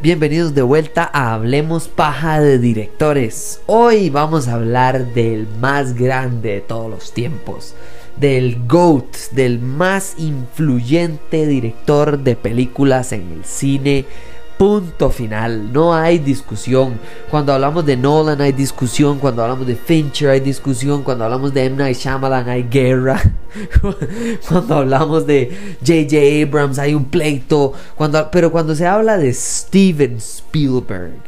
Bienvenidos de vuelta a Hablemos Paja de Directores. Hoy vamos a hablar del más grande de todos los tiempos, del GOAT, del más influyente director de películas en el cine Punto final, no hay discusión. Cuando hablamos de Nolan hay discusión, cuando hablamos de Fincher hay discusión, cuando hablamos de M. Night Shyamalan hay guerra, cuando hablamos de J.J. Abrams hay un pleito, pero cuando se habla de Steven Spielberg,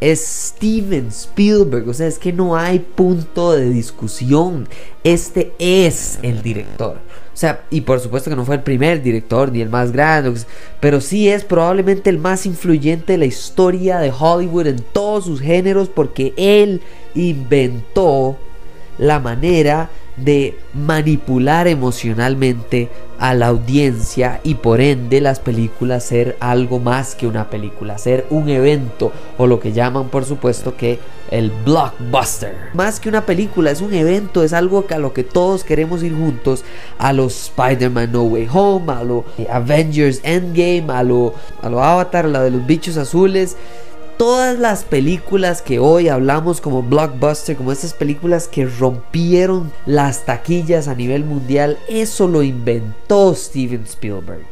es Steven Spielberg, o sea, es que no hay punto de discusión. Este es el director. O sea, y por supuesto que no fue el primer director ni el más grande, pero sí es probablemente el más influyente de la historia de Hollywood en todos sus géneros porque él inventó la manera de manipular emocionalmente a la audiencia y por ende las películas ser algo más que una película, ser un evento o lo que llaman por supuesto que el blockbuster. Más que una película, es un evento, es algo a lo que todos queremos ir juntos, a los Spider-Man No Way Home, a los Avengers Endgame, a lo, a lo Avatar, la de los bichos azules todas las películas que hoy hablamos como blockbuster, como estas películas que rompieron las taquillas a nivel mundial, eso lo inventó Steven Spielberg.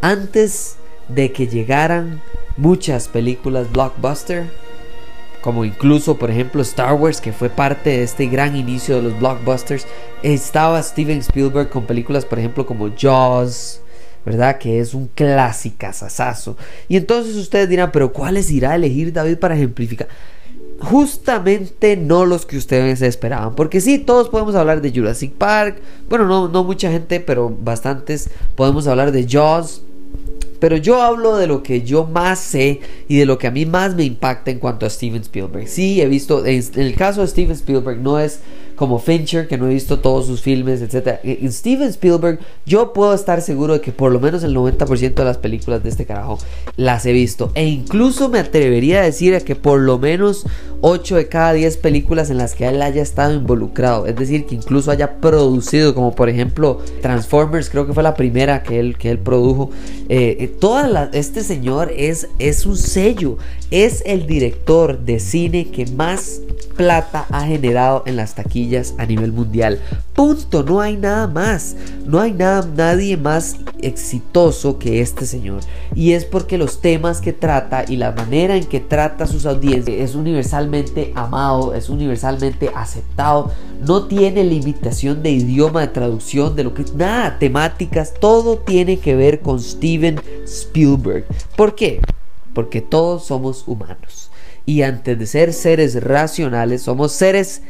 Antes de que llegaran muchas películas blockbuster, como incluso por ejemplo Star Wars, que fue parte de este gran inicio de los blockbusters, estaba Steven Spielberg con películas por ejemplo como Jaws, ¿verdad? Que es un clásico Y entonces ustedes dirán, pero ¿cuáles irá a elegir David para ejemplificar? Justamente no los que ustedes esperaban. Porque sí, todos podemos hablar de Jurassic Park. Bueno, no, no mucha gente, pero bastantes. Podemos hablar de Jaws. Pero yo hablo de lo que yo más sé y de lo que a mí más me impacta en cuanto a Steven Spielberg. Sí, he visto, en el caso de Steven Spielberg no es como Fincher, que no he visto todos sus filmes, etc. En Steven Spielberg, yo puedo estar seguro de que por lo menos el 90% de las películas de este carajo las he visto. E incluso me atrevería a decir que por lo menos 8 de cada 10 películas en las que él haya estado involucrado. Es decir, que incluso haya producido, como por ejemplo Transformers, creo que fue la primera que él, que él produjo. Eh, eh, este señor es, es un sello, es el director de cine que más plata ha generado en las taquillas a nivel mundial. Punto, no hay nada más. No hay nada, nadie más exitoso que este señor. Y es porque los temas que trata y la manera en que trata a sus audiencias es universalmente amado, es universalmente aceptado. No tiene limitación de idioma, de traducción, de lo que nada, temáticas, todo tiene que ver con Steven Spielberg. ¿Por qué? Porque todos somos humanos. Y antes de ser seres racionales, somos seres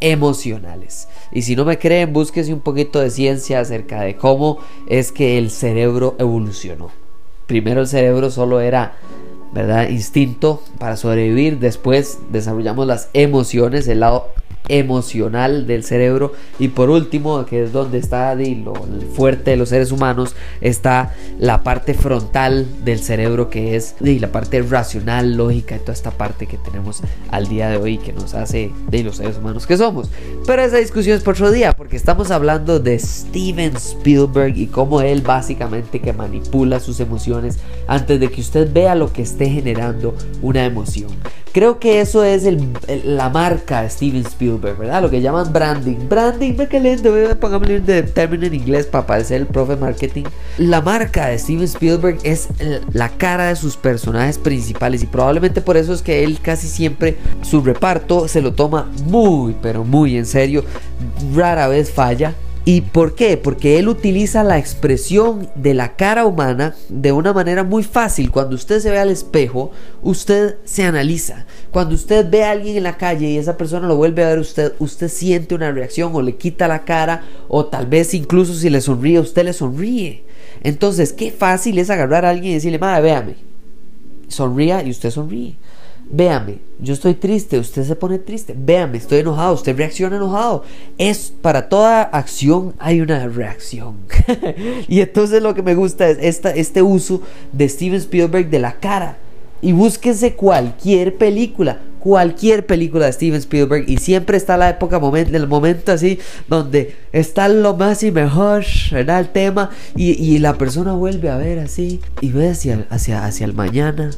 emocionales. Y si no me creen, búsquese un poquito de ciencia acerca de cómo es que el cerebro evolucionó. Primero el cerebro solo era, ¿verdad? Instinto para sobrevivir. Después desarrollamos las emociones, el lado emocional del cerebro. Y por último que es donde está lo fuerte de los seres humanos está la parte frontal del cerebro que es la parte racional lógica y toda esta parte que tenemos al día de hoy que nos hace de los seres humanos que somos. Pero esa discusión es por otro día porque estamos hablando de Steven Spielberg y cómo él básicamente que manipula sus emociones antes de que usted vea lo que esté generando una emoción Creo que eso es la marca Steven Spielberg, ¿verdad? Lo que llaman branding. Branding, me caliente, póngame un término en inglés para parecer el profe marketing. La marca de Steven Spielberg es la cara de sus personajes principales y probablemente por eso es que él casi siempre su reparto se lo toma muy, pero muy en serio. Rara vez falla. ¿Y por qué? Porque él utiliza la expresión de la cara humana de una manera muy fácil. Cuando usted se ve al espejo, usted se analiza. Cuando usted ve a alguien en la calle y esa persona lo vuelve a ver usted, usted siente una reacción o le quita la cara o tal vez incluso si le sonríe, usted le sonríe. Entonces, qué fácil es agarrar a alguien y decirle, madre, véame. Sonría y usted sonríe. Véame, yo estoy triste, usted se pone triste, véame, estoy enojado, usted reacciona enojado. Es para toda acción hay una reacción. y entonces lo que me gusta es esta, este uso de Steven Spielberg de la cara. Y búsquese cualquier película cualquier película de Steven Spielberg y siempre está la época, momento, el momento así donde está lo más y mejor, ¿verdad? El tema y, la persona vuelve a ver así y ve hacia, hacia, hacia el mañana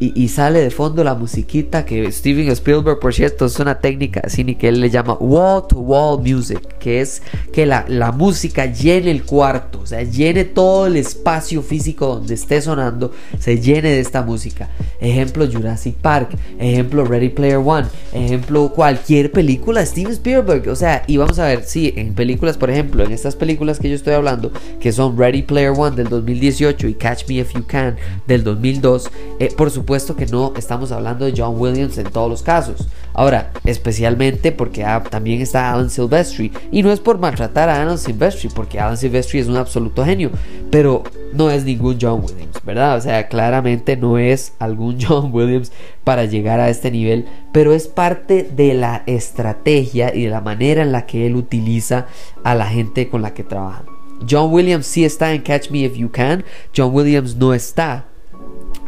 y, sale de fondo la musiquita que Steven Spielberg, por cierto, es una técnica así ni que él le llama wall to wall music, que es que la, la música llene el cuarto, o sea, llene todo el espacio físico donde esté sonando, se llene de esta música. Ejemplo Jurassic Park, ejemplo Ready Player One, ejemplo, cualquier película Steven Spielberg, o sea, y vamos a ver, si en películas, por ejemplo, en estas películas que yo estoy hablando, que son Ready Player One del 2018 y Catch Me If You Can del 2002, eh, por supuesto que no estamos hablando de John Williams en todos los casos. Ahora, especialmente porque también está Alan Silvestri, y no es por maltratar a Alan Silvestri, porque Alan Silvestri es un absoluto genio, pero no es ningún John Williams, ¿verdad? O sea, claramente no es algún John Williams para llegar a este nivel, pero es parte de la estrategia y de la manera en la que él utiliza a la gente con la que trabaja. John Williams sí está en Catch Me If You Can, John Williams no está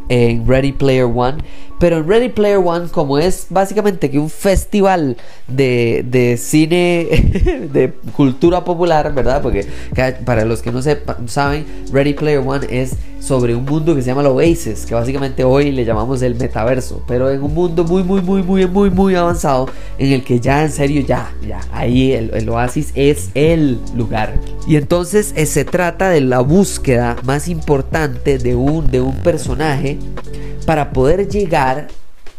en Ready Player One. Pero en Ready Player One, como es básicamente que un festival de, de cine de cultura popular, ¿verdad? Porque para los que no sepan, saben, Ready Player One es sobre un mundo que se llama el Oasis, que básicamente hoy le llamamos el metaverso, pero en un mundo muy, muy, muy, muy, muy, muy avanzado, en el que ya en serio, ya, ya, ahí el, el Oasis es el lugar. Y entonces eh, se trata de la búsqueda más importante de un, de un personaje para poder llegar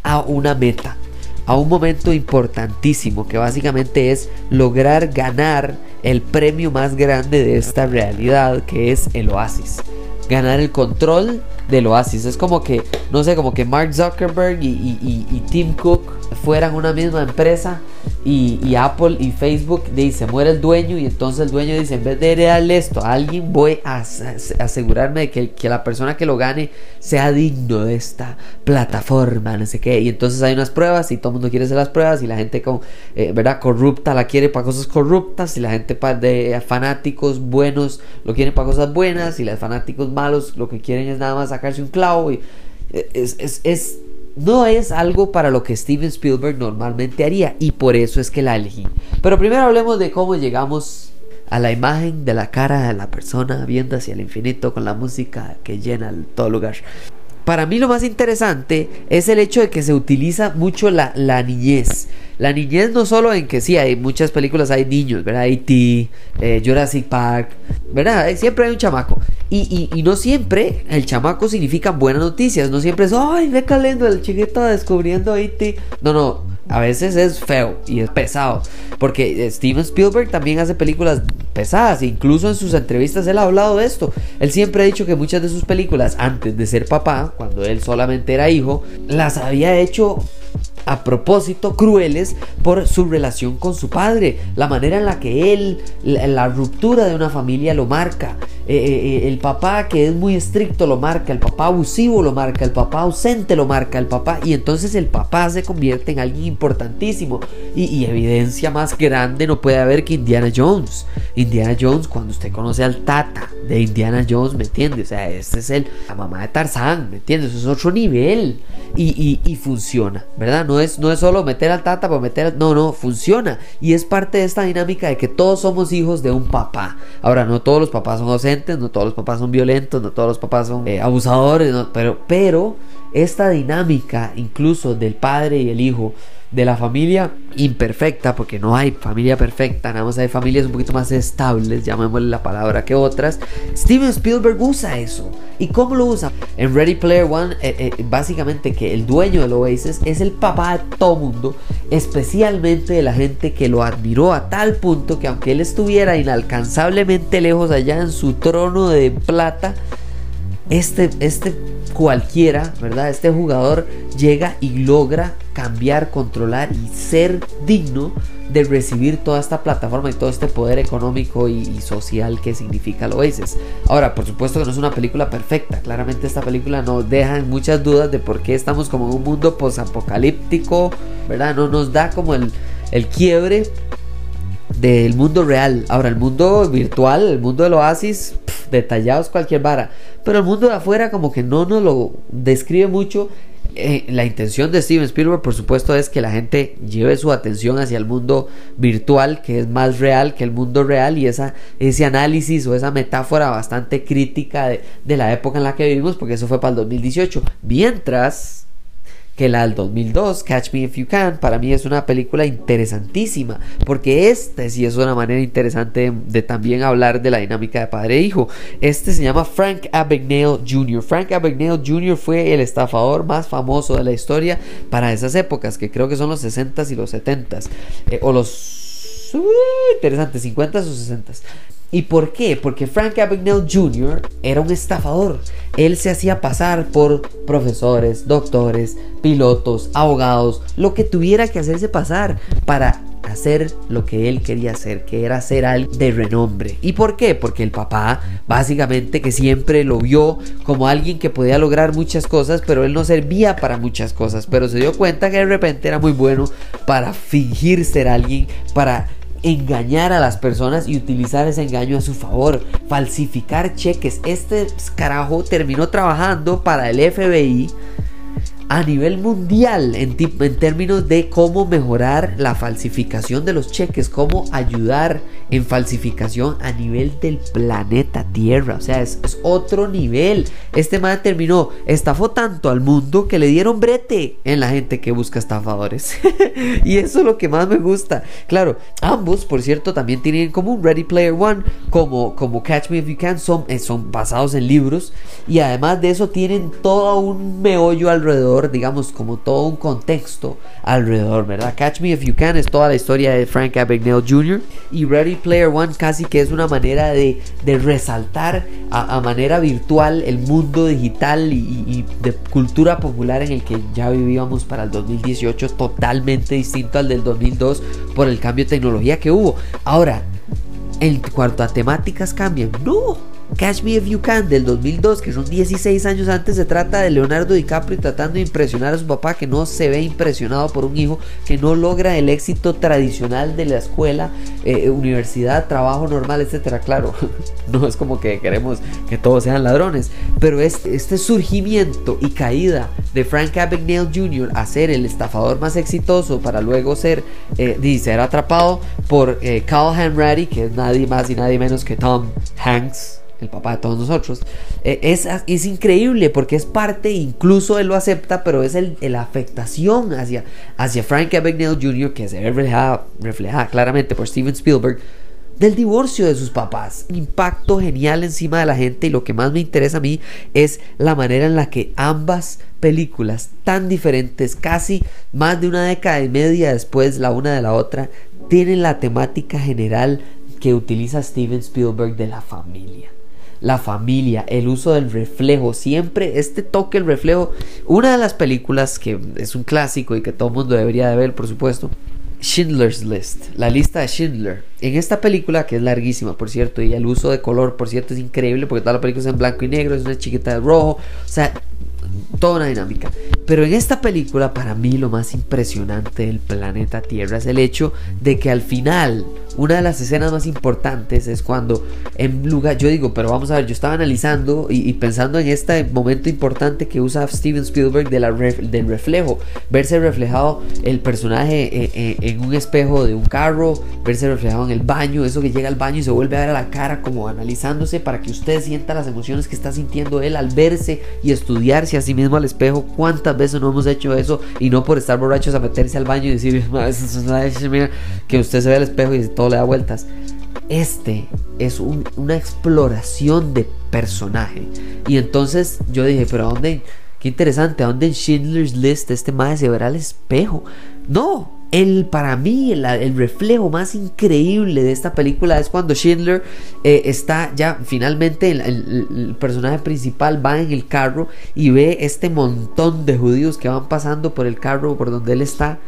a una meta, a un momento importantísimo que básicamente es lograr ganar el premio más grande de esta realidad que es el oasis. Ganar el control del oasis. Es como que, no sé, como que Mark Zuckerberg y, Tim Cook fueran una misma empresa y, Apple y Facebook dice muere el dueño y entonces el dueño dice en vez de darle esto a alguien voy a asegurarme de que, la persona que lo gane sea digno de esta plataforma no sé qué. Y entonces hay unas pruebas y todo el mundo quiere hacer las pruebas y la gente con eh, corrupta la quiere para cosas corruptas y la gente de fanáticos buenos lo quiere para cosas buenas y los fanáticos malos lo que quieren es nada más sacarse un clavo eh, es, es no es algo para lo que Steven Spielberg normalmente haría y por eso es que la elegí. Pero primero hablemos de cómo llegamos a la imagen de la cara de la persona viendo hacia el infinito con la música que llena todo lugar. Para mí lo más interesante es el hecho de que se utiliza mucho la, la niñez. La niñez no solo en que sí, hay muchas películas, hay niños, ¿verdad? E.T., eh, Jurassic Park, ¿verdad? Siempre hay un chamaco. Y, y, no siempre el chamaco significa buenas noticias. No siempre es, ay, ve calendo el chiquito descubriendo E.T. No, no, a veces es feo y es pesado. Porque Steven Spielberg también hace películas pesadas. Incluso en sus entrevistas él ha hablado de esto. Él siempre ha dicho que muchas de sus películas, antes de ser papá, cuando él solamente era hijo, las había hecho a propósito crueles por su relación con su padre, la manera en la que él, la, ruptura de una familia lo marca, eh, eh, eh, el papá que es muy estricto lo marca, el papá abusivo lo marca, el papá ausente lo marca, el papá, y entonces el papá se convierte en alguien importantísimo. Y, evidencia más grande no puede haber que Indiana Jones. Indiana Jones, cuando usted conoce al tata de Indiana Jones, ¿me entiende? O sea, este es el, la mamá de Tarzán, ¿me entiende? Eso es otro nivel. Y, y funciona, ¿verdad? No es, no es solo meter al tata para meter, no, no, funciona. Y es parte de esta dinámica de que todos somos hijos de un papá. Ahora, no todos los papás son ausentes, no todos los papás son violentos, no todos los papás son eh, abusadores, pero, pero esta dinámica incluso del padre y el hijo de la familia imperfecta, porque no hay familia perfecta, nada más hay familias un poquito más estables, llamémosle la palabra que otras. Steven Spielberg usa eso. ¿Y cómo lo usa? En Ready Player One, eh, eh, básicamente que el dueño del Oasis es el papá de todo mundo, especialmente de la gente que lo admiró a tal punto que aunque él estuviera inalcanzablemente lejos allá en su trono de plata, este, este cualquiera, ¿verdad? Este jugador llega y logra cambiar, controlar y ser digno de recibir toda esta plataforma y todo este poder económico y, social que significa lo Oasis. Ahora, por supuesto que no es una película perfecta, claramente esta película nos deja muchas dudas de por qué estamos como en un mundo posapocalíptico, ¿verdad? No nos da como el, el quiebre del mundo real. Ahora, el mundo virtual, el mundo del oasis, detallados cualquier vara. Pero el mundo de afuera como que no nos lo describe mucho. Eh, la intención de Steven Spielberg, por supuesto, es que la gente lleve su atención hacia el mundo virtual, que es más real que el mundo real, y esa, ese análisis o esa metáfora bastante crítica de, de la época en la que vivimos, porque eso fue para el 2018. Mientras que la del 2002, Catch Me If You Can, para mí es una película interesantísima, porque este sí es una manera interesante de, también hablar de la dinámica de padre e hijo. Este se llama Frank Abagnale Jr. Frank Abagnale Jr. fue el estafador más famoso de la historia para esas épocas, que creo que son los 60s y los 70s, eh, o los... Uh, interesantes, 50s o 60s. ¿Y por qué? Porque Frank Abagnale Jr. era un estafador. Él se hacía pasar por profesores, doctores, pilotos, abogados, lo que tuviera que hacerse pasar para hacer lo que él quería hacer, que era ser alguien de renombre. ¿Y por qué? Porque el papá, básicamente, que siempre lo vio como alguien que podía lograr muchas cosas, pero él no servía para muchas cosas. Pero se dio cuenta que de repente era muy bueno para fingir ser alguien, para engañar a las personas y utilizar ese engaño a su favor, falsificar cheques. Este carajo terminó trabajando para el FBI a nivel mundial en, en, términos de cómo mejorar la falsificación de los cheques, cómo ayudar en falsificación a nivel del planeta Tierra. O sea, es, otro nivel. Este man terminó, estafó tanto al mundo que le dieron brete en la gente que busca estafadores. y eso es lo que más me gusta. Claro, ambos, por cierto, también tienen en común Ready Player One, como, como Catch Me If You Can, son, eh, son basados en libros. Y además de eso, tienen todo un meollo alrededor digamos, como todo un contexto alrededor, ¿verdad? Catch Me If You Can es toda la historia de Frank Abagnale Jr. y Ready Player One casi que es una manera de, resaltar a, manera virtual el mundo digital y, y, de cultura popular en el que ya vivíamos para el 2018, totalmente distinto al del 2002 por el cambio de tecnología que hubo. Ahora, en cuanto a temáticas cambian, no Catch Me If You Can del 2002, que son 16 años antes, se trata de Leonardo DiCaprio tratando de impresionar a su papá que no se ve impresionado por un hijo que no logra el éxito tradicional de la escuela, eh, universidad, trabajo normal, etcétera. Claro, no es como que queremos que todos sean ladrones, pero este, este surgimiento y caída de Frank Abagnale Jr. a ser el estafador más exitoso para luego ser, eh, ser atrapado por eh, Carl que es nadie más y nadie menos que Tom Hanks el papá de todos nosotros, eh, es, es, increíble porque es parte, incluso él lo acepta, pero es el, la afectación hacia, hacia Frank Abagnale Jr., que se ve reflejada, claramente por Steven Spielberg, del divorcio de sus papás. Impacto genial encima de la gente y lo que más me interesa a mí es la manera en la que ambas películas tan diferentes, casi más de una década y media después la una de la otra, tienen la temática general que utiliza Steven Spielberg de la familia la familia, el uso del reflejo, siempre este toque, el reflejo. Una de las películas que es un clásico y que todo el mundo debería de ver, por supuesto, Schindler's List, la lista de Schindler. En esta película, que es larguísima, por cierto, y el uso de color, por cierto, es increíble porque toda la película es en blanco y negro, es una chiquita de rojo, o sea, toda una dinámica. Pero en esta película, para mí, lo más impresionante del planeta Tierra es el hecho de que al final, una de las escenas más importantes es cuando, en lugar, yo digo, pero vamos a ver, yo estaba analizando y, pensando en este momento importante que usa Steven Spielberg de la del reflejo, verse reflejado el personaje eh, eh, en un espejo de un carro, verse reflejado en el baño, eso que llega al baño y se vuelve a ver a la cara como analizándose para que usted sienta las emociones que está sintiendo él al verse y estudiarse a sí mismo al espejo. ¿Cuántas veces no hemos hecho eso? Y no por estar borrachos a meterse al baño y decir que usted se ve al espejo y todo le da vueltas. Este es una exploración de personaje. Y entonces yo dije, pero ¿a dónde? Qué interesante, ¿a dónde en Schindler's List este madre se verá al espejo? No, el, para mí, el, reflejo más increíble de esta película es cuando Schindler eh, está ya finalmente, el, personaje principal va en el carro y ve este montón de judíos que van pasando por el carro por donde él está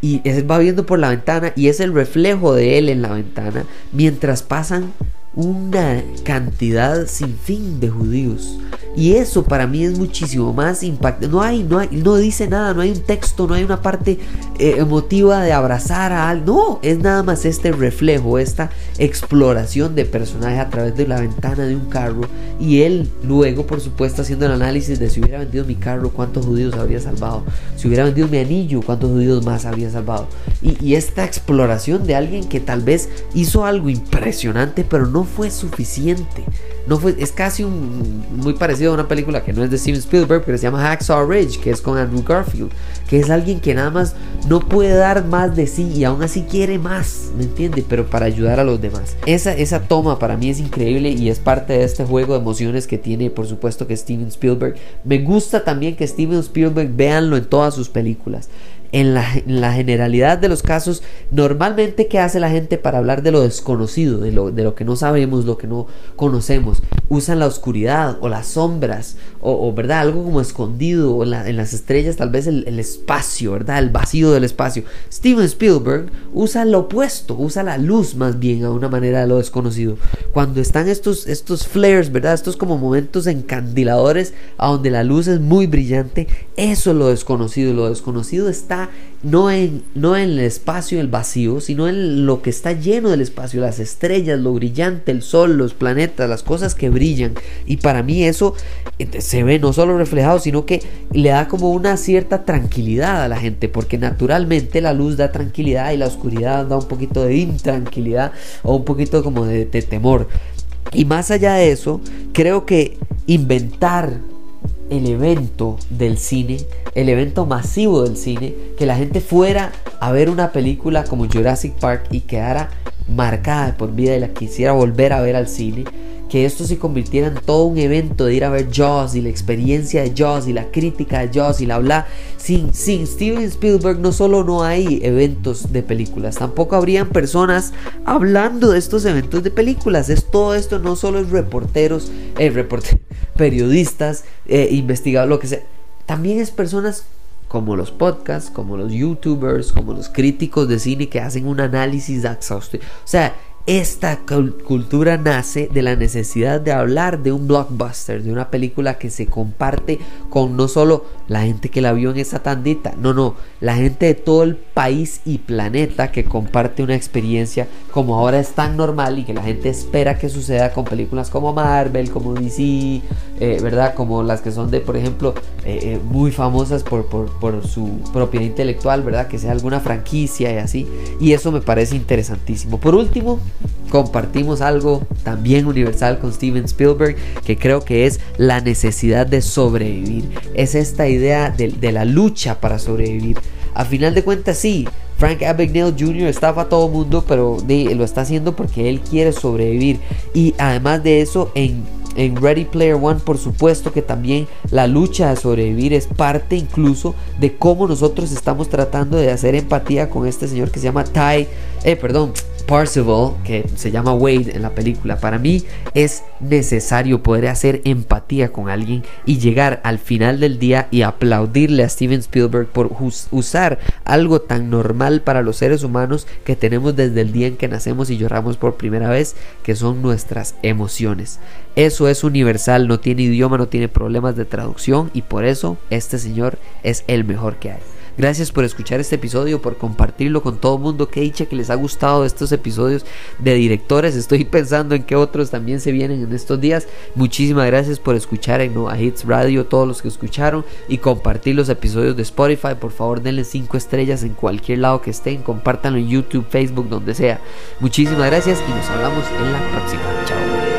y él va viendo por la ventana y es el reflejo de él en la ventana mientras pasan una cantidad sin fin de judíos. Y eso para mí es muchísimo más impactante. No hay, no hay, no dice nada, no hay un texto, no hay una parte eh, emotiva de abrazar a alguien. No, es nada más este reflejo, esta exploración de personaje a través de la ventana de un carro. Y él luego, por supuesto, haciendo el análisis de si hubiera vendido mi carro, cuántos judíos habría salvado. Si hubiera vendido mi anillo, cuántos judíos más habría salvado. Y, y esta exploración de alguien que tal vez hizo algo impresionante, pero no fue suficiente. No fue, es casi muy parecido a una película que no es de Steven Spielberg, pero se llama Hacksaw Ridge, que es con Andrew Garfield, que es alguien que nada más no puede dar más de sí y aún así quiere más, ¿me entiende? Pero para ayudar a los demás. Esa, esa toma para mí es increíble y es parte de este juego de emociones que tiene, por supuesto, que Steven Spielberg. Me gusta también que Steven Spielberg véanlo en todas sus películas en la, generalidad de los casos, normalmente ¿qué hace la gente para hablar de lo desconocido, de lo, de lo que no sabemos, lo que no conocemos? Usan la oscuridad o las sombras, o, ¿verdad? Algo como escondido, o en, las estrellas tal vez el, espacio, ¿verdad? El vacío del espacio. Steven Spielberg usa lo opuesto, usa la luz más bien a una manera de lo desconocido. Cuando están estos, estos flares, ¿verdad? Estos como momentos encandiladores a donde la luz es muy brillante, eso es lo desconocido, lo desconocido está no en, no en el espacio, el vacío, sino en lo que está lleno del espacio, las estrellas, lo brillante, el sol, los planetas, las cosas que brillan. Y para mí eso eh, se ve no solo reflejado, sino que le da como una cierta tranquilidad a la gente, porque naturalmente la luz da tranquilidad y la oscuridad da un poquito de intranquilidad o un poquito como de, de temor. Y más allá de eso, creo que inventar el evento del cine, el evento masivo del cine, que la gente fuera a ver una película como Jurassic Park y quedara marcada por vida y la quisiera volver a ver al cine, que esto se convirtiera en todo un evento de ir a ver Jaws y la experiencia de Jaws y la crítica de Jaws y la bla. Sin, sin Steven Spielberg no solo no hay eventos de películas, tampoco habrían personas hablando de estos eventos de películas. Es todo esto, no solo es reporteros, eh, periodistas, eh, investigadores, lo que sea. También es personas como los podcasts, como los youtubers, como los críticos de cine que hacen un análisis exhaustivo. O sea, esta cultura nace de la necesidad de hablar de un blockbuster, de una película que se comparte con no solo la gente que la vio en esa tandita, no, no, la gente de todo el país y planeta que comparte una experiencia como ahora es tan normal y que la gente espera que suceda con películas como Marvel, como DC, eh, ¿verdad? Como las que son de, por ejemplo, eh, eh, muy famosas por, por, su propiedad intelectual, ¿verdad? Que sea alguna franquicia y así. Y eso me parece interesantísimo. Por último, compartimos algo también universal con Steven Spielberg que creo que es la necesidad de sobrevivir. Es esta idea de, la lucha para sobrevivir. A final de cuentas sí, Frank Abagnale Jr. estafa a todo mundo, pero lo está haciendo porque él quiere sobrevivir. Y además de eso, en, en Ready Player One, por supuesto que también la lucha de sobrevivir es parte incluso de cómo nosotros estamos tratando de hacer empatía con este señor que se llama Ty, eh, perdón, Que se llama Wade en la película, para mí es necesario poder hacer empatía con alguien y llegar al final del día y aplaudirle a Steven Spielberg por usar algo tan normal para los seres humanos que tenemos desde el día en que nacemos y lloramos por primera vez, que son nuestras emociones. Eso es universal, no tiene idioma, no tiene problemas de traducción y por eso este señor es el mejor que hay. Gracias por escuchar este episodio, por compartirlo con todo el mundo. Que dicha que les ha gustado estos episodios de directores. Estoy pensando en qué otros también se vienen en estos días. Muchísimas gracias por escuchar en Nova Hits Radio, todos los que escucharon y compartir los episodios de Spotify. Por favor, denle 5 estrellas en cualquier lado que estén. Compártanlo en YouTube, Facebook, donde sea. Muchísimas gracias y nos hablamos en la próxima. Chao.